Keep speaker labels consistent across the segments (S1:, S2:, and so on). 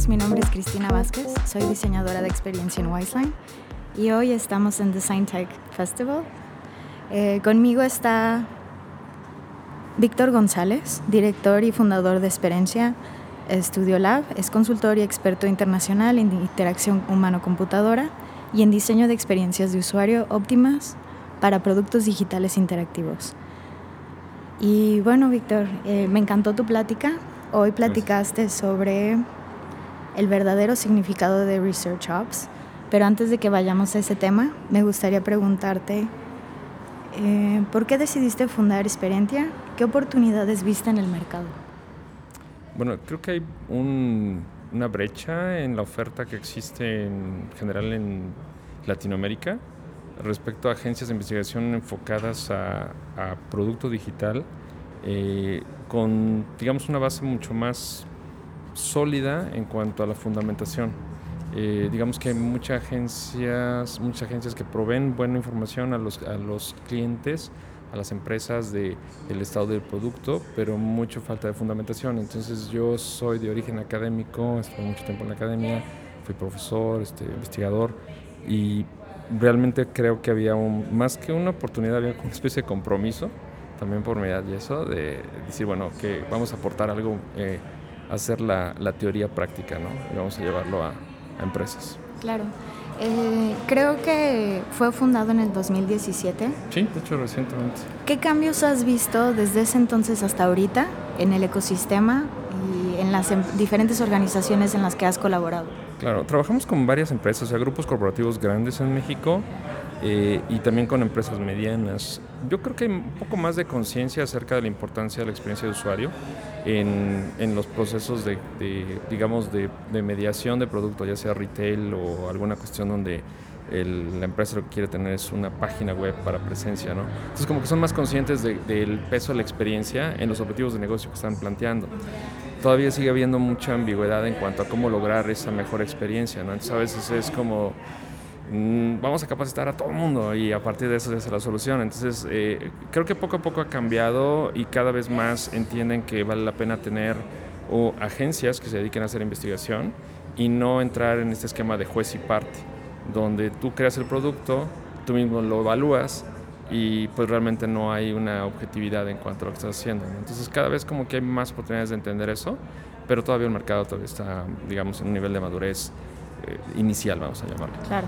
S1: todos, mi nombre es Cristina Vázquez, soy diseñadora de experiencia en Wiseline y hoy estamos en Design Tech Festival. Eh, conmigo está Víctor González, director y fundador de Experiencia Studio Lab, es consultor y experto internacional en interacción humano-computadora y en diseño de experiencias de usuario óptimas para productos digitales interactivos. Y bueno, Víctor, eh, me encantó tu plática. Hoy platicaste sobre el verdadero significado de Research Ops, pero antes de que vayamos a ese tema, me gustaría preguntarte, eh, ¿por qué decidiste fundar Experientia? ¿Qué oportunidades viste en el mercado?
S2: Bueno, creo que hay una brecha en la oferta que existe en general en Latinoamérica respecto a agencias de investigación enfocadas a, a producto digital eh, con, digamos, una base mucho más sólida en cuanto a la fundamentación. Eh, digamos que hay muchas agencias, muchas agencias que proveen buena información a los, a los clientes, a las empresas del estado del producto, pero mucho falta de fundamentación. Entonces yo soy de origen académico, estuve mucho tiempo en la academia, fui profesor, este, investigador y realmente creo que había un, más que una oportunidad, había una especie de compromiso también por mi edad y eso, de decir, bueno, que vamos a aportar algo, eh, hacer la, la, teoría práctica, ¿no? Y vamos a llevarlo a, a empresas.
S1: Claro. Eh, creo que fue fundado en el 2017.
S2: Sí, de hecho recientemente.
S1: ¿Qué cambios has visto desde ese entonces hasta ahorita en el ecosistema y en las em diferentes organizaciones en las que has colaborado?
S2: Claro, trabajamos con varias empresas, o sea, grupos corporativos grandes en México eh, y también con empresas medianas. Yo creo que hay un poco más de conciencia acerca de la importancia de la experiencia de usuario en, en los procesos de, de digamos, de, de, mediación de producto, ya sea retail o alguna cuestión donde el, la empresa lo que quiere tener es una página web para presencia, ¿no? Entonces como que son más conscientes de, del peso de la experiencia en los objetivos de negocio que están planteando. Todavía sigue habiendo mucha ambigüedad en cuanto a cómo lograr esa mejor experiencia, ¿no? Entonces a veces es como vamos a capacitar a todo el mundo y a partir de eso es la solución. Entonces, eh, creo que poco a poco ha cambiado y cada vez más entienden que vale la pena tener o agencias que se dediquen a hacer investigación y no entrar en este esquema de juez y parte, donde tú creas el producto, tú mismo lo evalúas y pues realmente no hay una objetividad en cuanto a lo que estás haciendo. Entonces, cada vez como que hay más oportunidades de entender eso, pero todavía el mercado todavía está, digamos, en un nivel de madurez eh, inicial, vamos a llamarlo.
S1: Claro.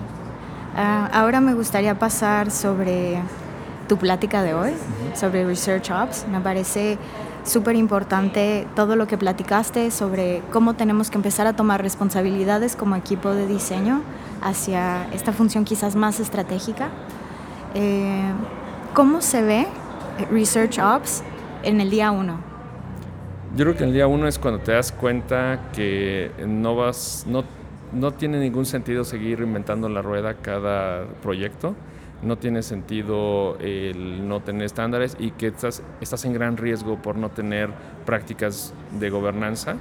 S1: Uh, ahora me gustaría pasar sobre tu plática de hoy, sobre Research Ops. Me parece súper importante todo lo que platicaste sobre cómo tenemos que empezar a tomar responsabilidades como equipo de diseño hacia esta función quizás más estratégica. Eh, ¿Cómo se ve Research Ops en el día uno?
S2: Yo creo que el día uno es cuando te das cuenta que no vas, no no tiene ningún sentido seguir inventando la rueda cada proyecto. No tiene sentido el no tener estándares y que estás, estás en gran riesgo por no tener prácticas de gobernanza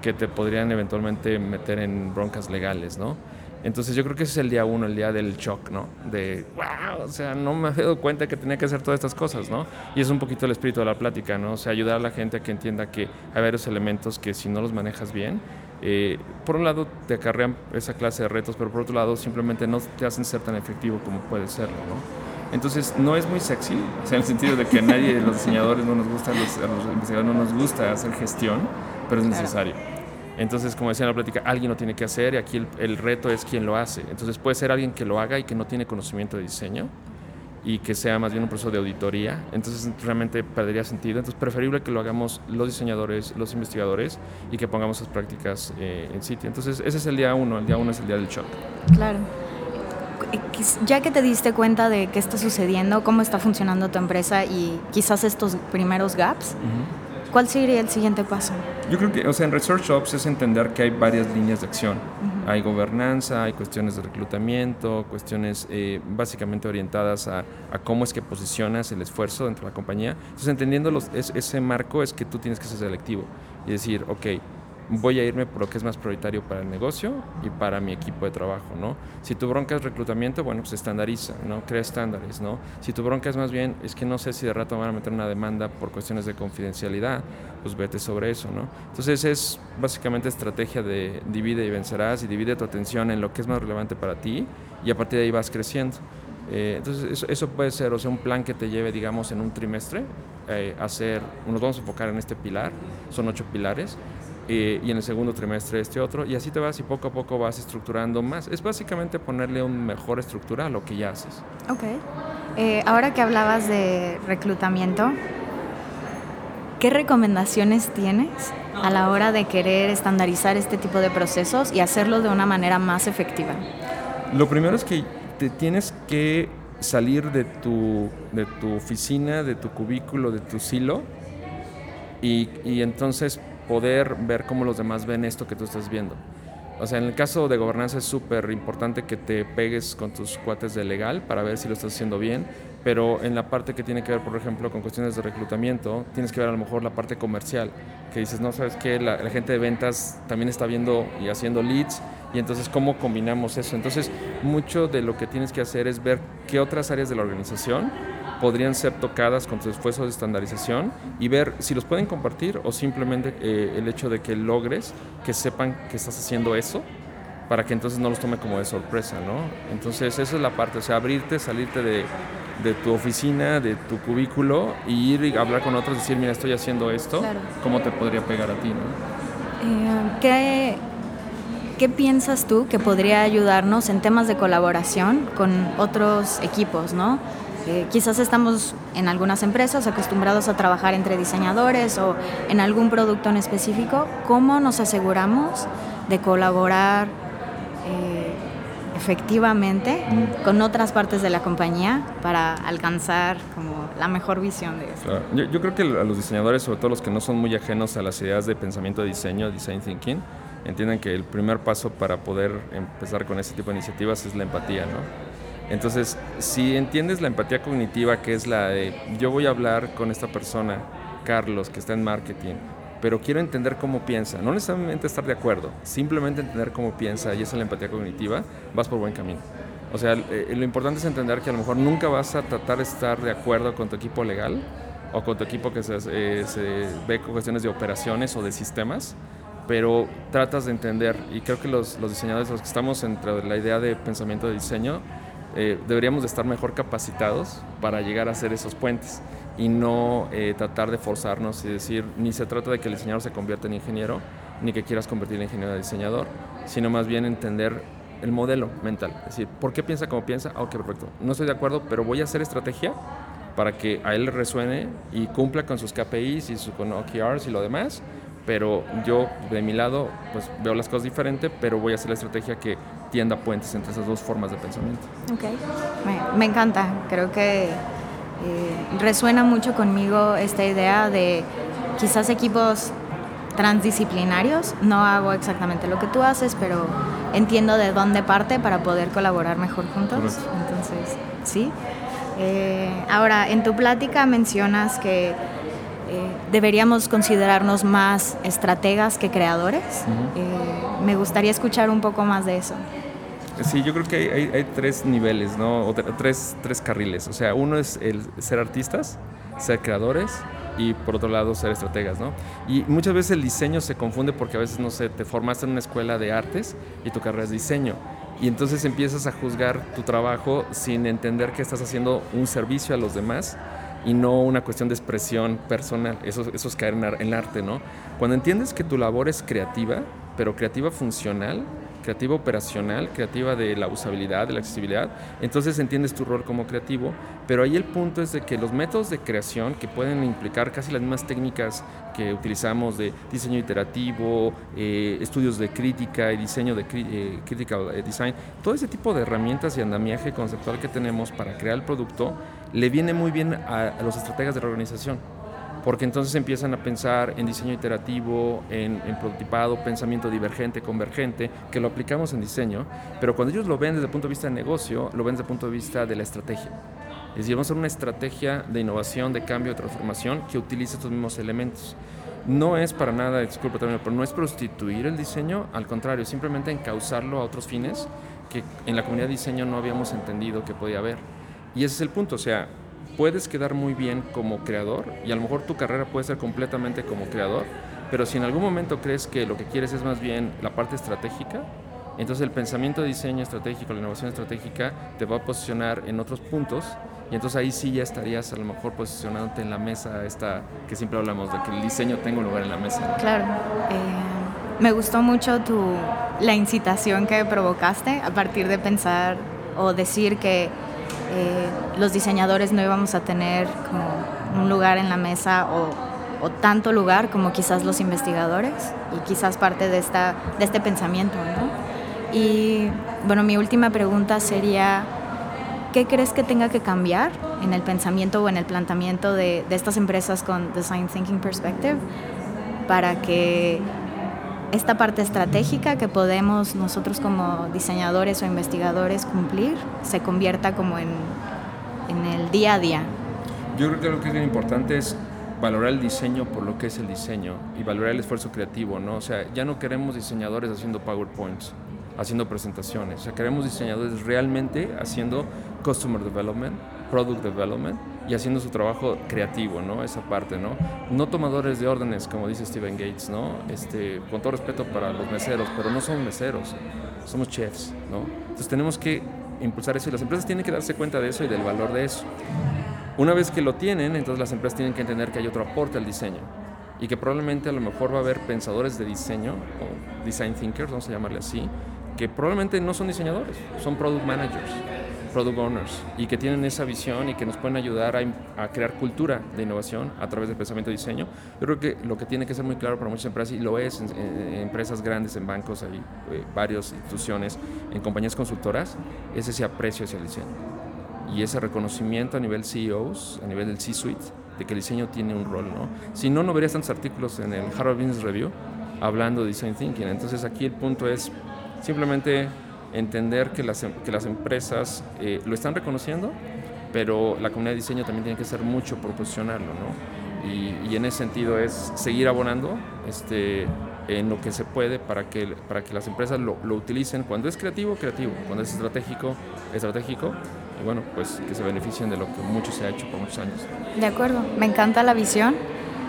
S2: que te podrían eventualmente meter en broncas legales, ¿no? Entonces yo creo que ese es el día uno, el día del shock, ¿no? De, wow, o sea, no me había dado cuenta que tenía que hacer todas estas cosas, ¿no? Y es un poquito el espíritu de la plática, ¿no? O sea, ayudar a la gente a que entienda que hay varios elementos que si no los manejas bien, eh, por un lado te acarrean esa clase de retos, pero por otro lado simplemente no te hacen ser tan efectivo como puede serlo, ¿no? Entonces no es muy sexy, o sea, en el sentido de que a nadie de los diseñadores no nos gusta, los, a los investigadores no nos gusta hacer gestión, pero es necesario. Claro. Entonces, como decía en la plática, alguien lo tiene que hacer y aquí el, el, reto es quién lo hace. Entonces puede ser alguien que lo haga y que no tiene conocimiento de diseño y que sea más bien un proceso de auditoría. Entonces realmente perdería sentido. Entonces preferible que lo hagamos los diseñadores, los investigadores y que pongamos esas prácticas eh, en sitio. Entonces ese es el día uno, el día uno es el día del shock.
S1: Claro. Ya que te diste cuenta de qué está sucediendo, cómo está funcionando tu empresa y quizás estos primeros gaps, uh -huh ¿Cuál sería el siguiente paso?
S2: Yo creo que, o sea, en Research Ops es entender que hay varias líneas de acción. Uh -huh. Hay gobernanza, hay cuestiones de reclutamiento, cuestiones eh, básicamente orientadas a, a, cómo es que posicionas el esfuerzo dentro de la compañía. Entonces, entendiendo los, es, ese marco es que tú tienes que ser selectivo y decir, ok, voy a irme por lo que es más prioritario para el negocio y para mi equipo de trabajo, ¿no? Si tu bronca es reclutamiento, bueno, pues estandariza, ¿no? Crea estándares, ¿no? Si tu bronca es más bien, es que no sé si de rato van a meter una demanda por cuestiones de confidencialidad, pues vete sobre eso, ¿no? Entonces es básicamente estrategia de divide y vencerás y divide tu atención en lo que es más relevante para ti y a partir de ahí vas creciendo. Eh, entonces eso, puede ser, o sea, un plan que te lleve, digamos, en un trimestre, eh, hacer, nos vamos a enfocar en este pilar, son ocho pilares, y en el segundo trimestre este otro, y así te vas y poco a poco vas estructurando más. Es básicamente ponerle una mejor estructura a lo que ya haces.
S1: Ok. Eh, ahora que hablabas de reclutamiento, ¿qué recomendaciones tienes a la hora de querer estandarizar este tipo de procesos y hacerlo de una manera más efectiva?
S2: Lo primero es que te tienes que salir de tu, de tu oficina, de tu cubículo, de tu silo, y, y entonces poder ver cómo los demás ven esto que tú estás viendo. O sea, en el caso de gobernanza es súper importante que te pegues con tus cuates de legal para ver si lo estás haciendo bien, pero en la parte que tiene que ver, por ejemplo, con cuestiones de reclutamiento, tienes que ver a lo mejor la parte comercial, que dices, no, sabes la, la gente de ventas también está viendo y haciendo leads, y entonces cómo combinamos eso. Entonces, mucho de lo que tienes que hacer es ver qué otras áreas de la organización podrían ser tocadas con tu esfuerzo de estandarización y ver si los pueden compartir o simplemente eh, el hecho de que logres que sepan que estás haciendo eso para que entonces no los tome como de sorpresa, ¿no? Entonces esa es la parte, o sea, abrirte, salirte de, de tu oficina, de tu cubículo y ir y hablar con otros, decir, mira, estoy haciendo esto, ¿cómo te podría pegar a ti, ¿no?
S1: Eh, ¿qué, ¿Qué piensas tú que podría ayudarnos en temas de colaboración con otros equipos, ¿no? Eh, quizás estamos en algunas empresas acostumbrados a trabajar entre diseñadores o en algún producto en específico. ¿Cómo nos aseguramos de colaborar eh, efectivamente con otras partes de la compañía para alcanzar como la mejor visión de eso?
S2: Yo, yo, creo que a los diseñadores, sobre todo los que no son muy ajenos a las ideas de pensamiento de diseño, design thinking, entienden que el primer paso para poder empezar con ese tipo de iniciativas es la empatía, ¿no? Entonces, si entiendes la empatía cognitiva, que es la de yo voy a hablar con esta persona, Carlos, que está en marketing, pero quiero entender cómo piensa, no necesariamente estar de acuerdo, simplemente entender cómo piensa y esa es la empatía cognitiva, vas por buen camino. O sea, eh, lo importante es entender que a lo mejor nunca vas a tratar de estar de acuerdo con tu equipo legal o con tu equipo que se, eh, se ve con cuestiones de operaciones o de sistemas, pero tratas de entender, y creo que los, los diseñadores, los que estamos de la idea de pensamiento de diseño, eh, deberíamos de estar mejor capacitados para llegar a hacer esos puentes y no eh, tratar de forzarnos y decir, ni se trata de que el diseñador se convierta en ingeniero, ni que quieras convertir en ingeniero de diseñador, sino más bien entender el modelo mental. Es decir, ¿por qué piensa como piensa? Ah, ok, perfecto. No estoy de acuerdo, pero voy a hacer estrategia para que a él resuene y cumpla con sus KPIs y sus con OKRs y lo demás, pero yo de mi lado pues veo las cosas diferente, pero voy a hacer la estrategia que tienda puentes entre esas dos formas de pensamiento.
S1: Ok, me, encanta, creo que eh, resuena mucho conmigo esta idea de quizás equipos transdisciplinarios, no hago exactamente lo que tú haces, pero entiendo de dónde parte para poder colaborar mejor juntos. Entonces, sí. Eh, ahora, en tu plática mencionas que deberíamos considerarnos más estrategas que creadores. me gustaría escuchar un poco más de eso.
S2: Sí, yo creo que hay, tres niveles, ¿no? O tres, tres carriles. O sea, uno es el ser artistas, ser creadores y por otro lado ser estrategas, ¿no? Y muchas veces el diseño se confunde porque a veces, no sé, te formaste en una escuela de artes y tu carrera es diseño. Y entonces empiezas a juzgar tu trabajo sin entender que estás haciendo un servicio a los demás y no una cuestión de expresión personal. Eso, eso es caer en, en arte, ¿no? Cuando entiendes que tu labor es creativa, pero creativa funcional, creativa operacional, creativa de la usabilidad, de la accesibilidad, entonces entiendes tu rol como creativo, pero ahí el punto es de que los métodos de creación que pueden implicar casi las mismas técnicas que utilizamos de diseño iterativo, eh, estudios de crítica y diseño de eh, critical eh, design, todo ese tipo de herramientas y andamiaje conceptual que tenemos para crear el producto, le viene muy bien a los estrategas de la organización porque entonces empiezan a pensar en diseño iterativo, en, prototipado, pensamiento divergente, convergente, que lo aplicamos en diseño, pero cuando ellos lo ven desde el punto de vista de negocio, lo ven desde el punto de vista de la estrategia. Es decir, vamos a hacer una estrategia de innovación, de cambio, de transformación que utilice estos mismos elementos. No es para nada, disculpa también, pero no es prostituir el diseño, al contrario, simplemente encauzarlo a otros fines que en la comunidad de diseño no habíamos entendido que podía haber. Y ese es el punto, o sea, puedes quedar muy bien como creador y a lo mejor tu carrera puede ser completamente como creador, pero si en algún momento crees que lo que quieres es más bien la parte estratégica, entonces el pensamiento de diseño estratégico, la innovación estratégica te va a posicionar en otros puntos y entonces ahí sí ya estarías a lo mejor posicionándote en la mesa esta que siempre hablamos de que el diseño tenga un lugar en la mesa.
S1: Claro. Eh, me gustó mucho tu, la incitación que provocaste a partir de pensar o decir que eh, los diseñadores no íbamos a tener como un lugar en la mesa o o tanto lugar como quizás los investigadores y quizás parte de, esta, de este pensamiento. ¿no? Y bueno, mi última pregunta sería, ¿qué crees que tenga que cambiar en el pensamiento o en el planteamiento de, de estas empresas con Design Thinking Perspective para que esta parte estratégica que podemos nosotros como diseñadores o investigadores cumplir se convierta como en, en el día a día?
S2: Yo creo que lo que es bien importante es valorar el diseño por lo que es el diseño y valorar el esfuerzo creativo, ¿no? O sea, ya no queremos diseñadores haciendo PowerPoints, haciendo presentaciones, o queremos diseñadores realmente haciendo Customer Development, Product Development y haciendo su trabajo creativo, ¿no? Esa parte, ¿no? No tomadores de órdenes, como dice Steven Gates, ¿no? Este, con todo respeto para los meseros, pero no somos meseros, somos chefs, ¿no? Entonces tenemos que impulsar eso y las empresas tienen que darse cuenta de eso y del valor de eso. Una vez que lo tienen, entonces las empresas tienen que entender que hay otro aporte al diseño y que probablemente a lo mejor va a haber pensadores de diseño o design thinkers, vamos a llamarle así, que probablemente no son diseñadores, son product managers, product owners y que tienen esa visión y que nos pueden ayudar a, crear cultura de innovación a través del pensamiento de diseño. Yo creo que lo que tiene que ser muy claro para muchas empresas, y lo es en, empresas grandes, en bancos, hay eh, varias instituciones, en compañías consultoras, es ese aprecio hacia el diseño y ese reconocimiento a nivel CEOs, a nivel del C-suite, de que el diseño tiene un rol, ¿no? Si no, no verías tantos artículos en el Harvard Business Review hablando de design thinking. Entonces aquí el punto es simplemente entender que las, em, que las empresas eh, lo están reconociendo, pero la comunidad de diseño también tiene que hacer mucho por posicionarlo, ¿no? Y, en ese sentido es seguir abonando este, en lo que se puede para que, para que las empresas lo, lo utilicen cuando es creativo, creativo, cuando es estratégico, estratégico y bueno, pues que se beneficien de lo que mucho se ha hecho por muchos años.
S1: De acuerdo, me encanta la visión.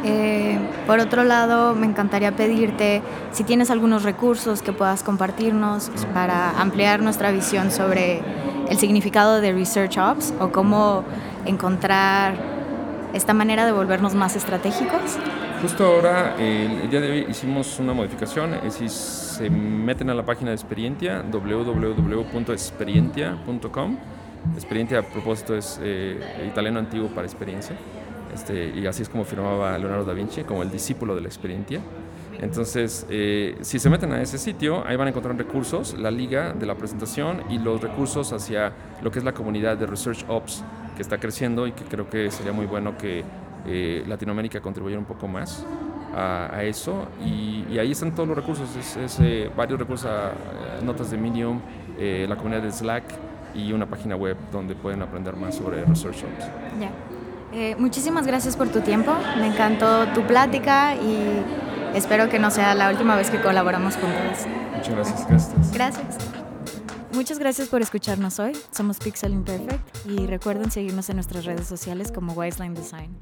S1: Eh, por otro lado, me encantaría pedirte si tienes algunos recursos que puedas compartirnos para ampliar nuestra visión sobre el significado de Research Ops o cómo encontrar esta manera de volvernos más estratégicos.
S2: Justo ahora, el día de hoy hicimos una modificación, es si se meten a la página de Experientia, www.experientia.com, Experiencia, a propósito, es eh, italiano antiguo para experiencia. Este, y así es como firmaba Leonardo da Vinci, como el discípulo de la experiencia. Entonces, eh, si se meten a ese sitio, ahí van a encontrar recursos, la liga de la presentación y los recursos hacia lo que es la comunidad de Research Ops que está creciendo y que creo que sería muy bueno que eh, Latinoamérica contribuyera un poco más a, eso. Y, ahí están todos los recursos, es, varios recursos, notas de Medium, la comunidad de Slack y una página web donde pueden aprender más sobre Research Ops.
S1: Ya. Eh, muchísimas gracias por tu tiempo, me encantó tu plática y espero que no sea la última vez que colaboramos juntos.
S2: Muchas gracias, gracias.
S1: Gracias. Muchas gracias por escucharnos hoy. Somos Pixel Imperfect y recuerden seguirnos en nuestras redes sociales como Wiseline Design.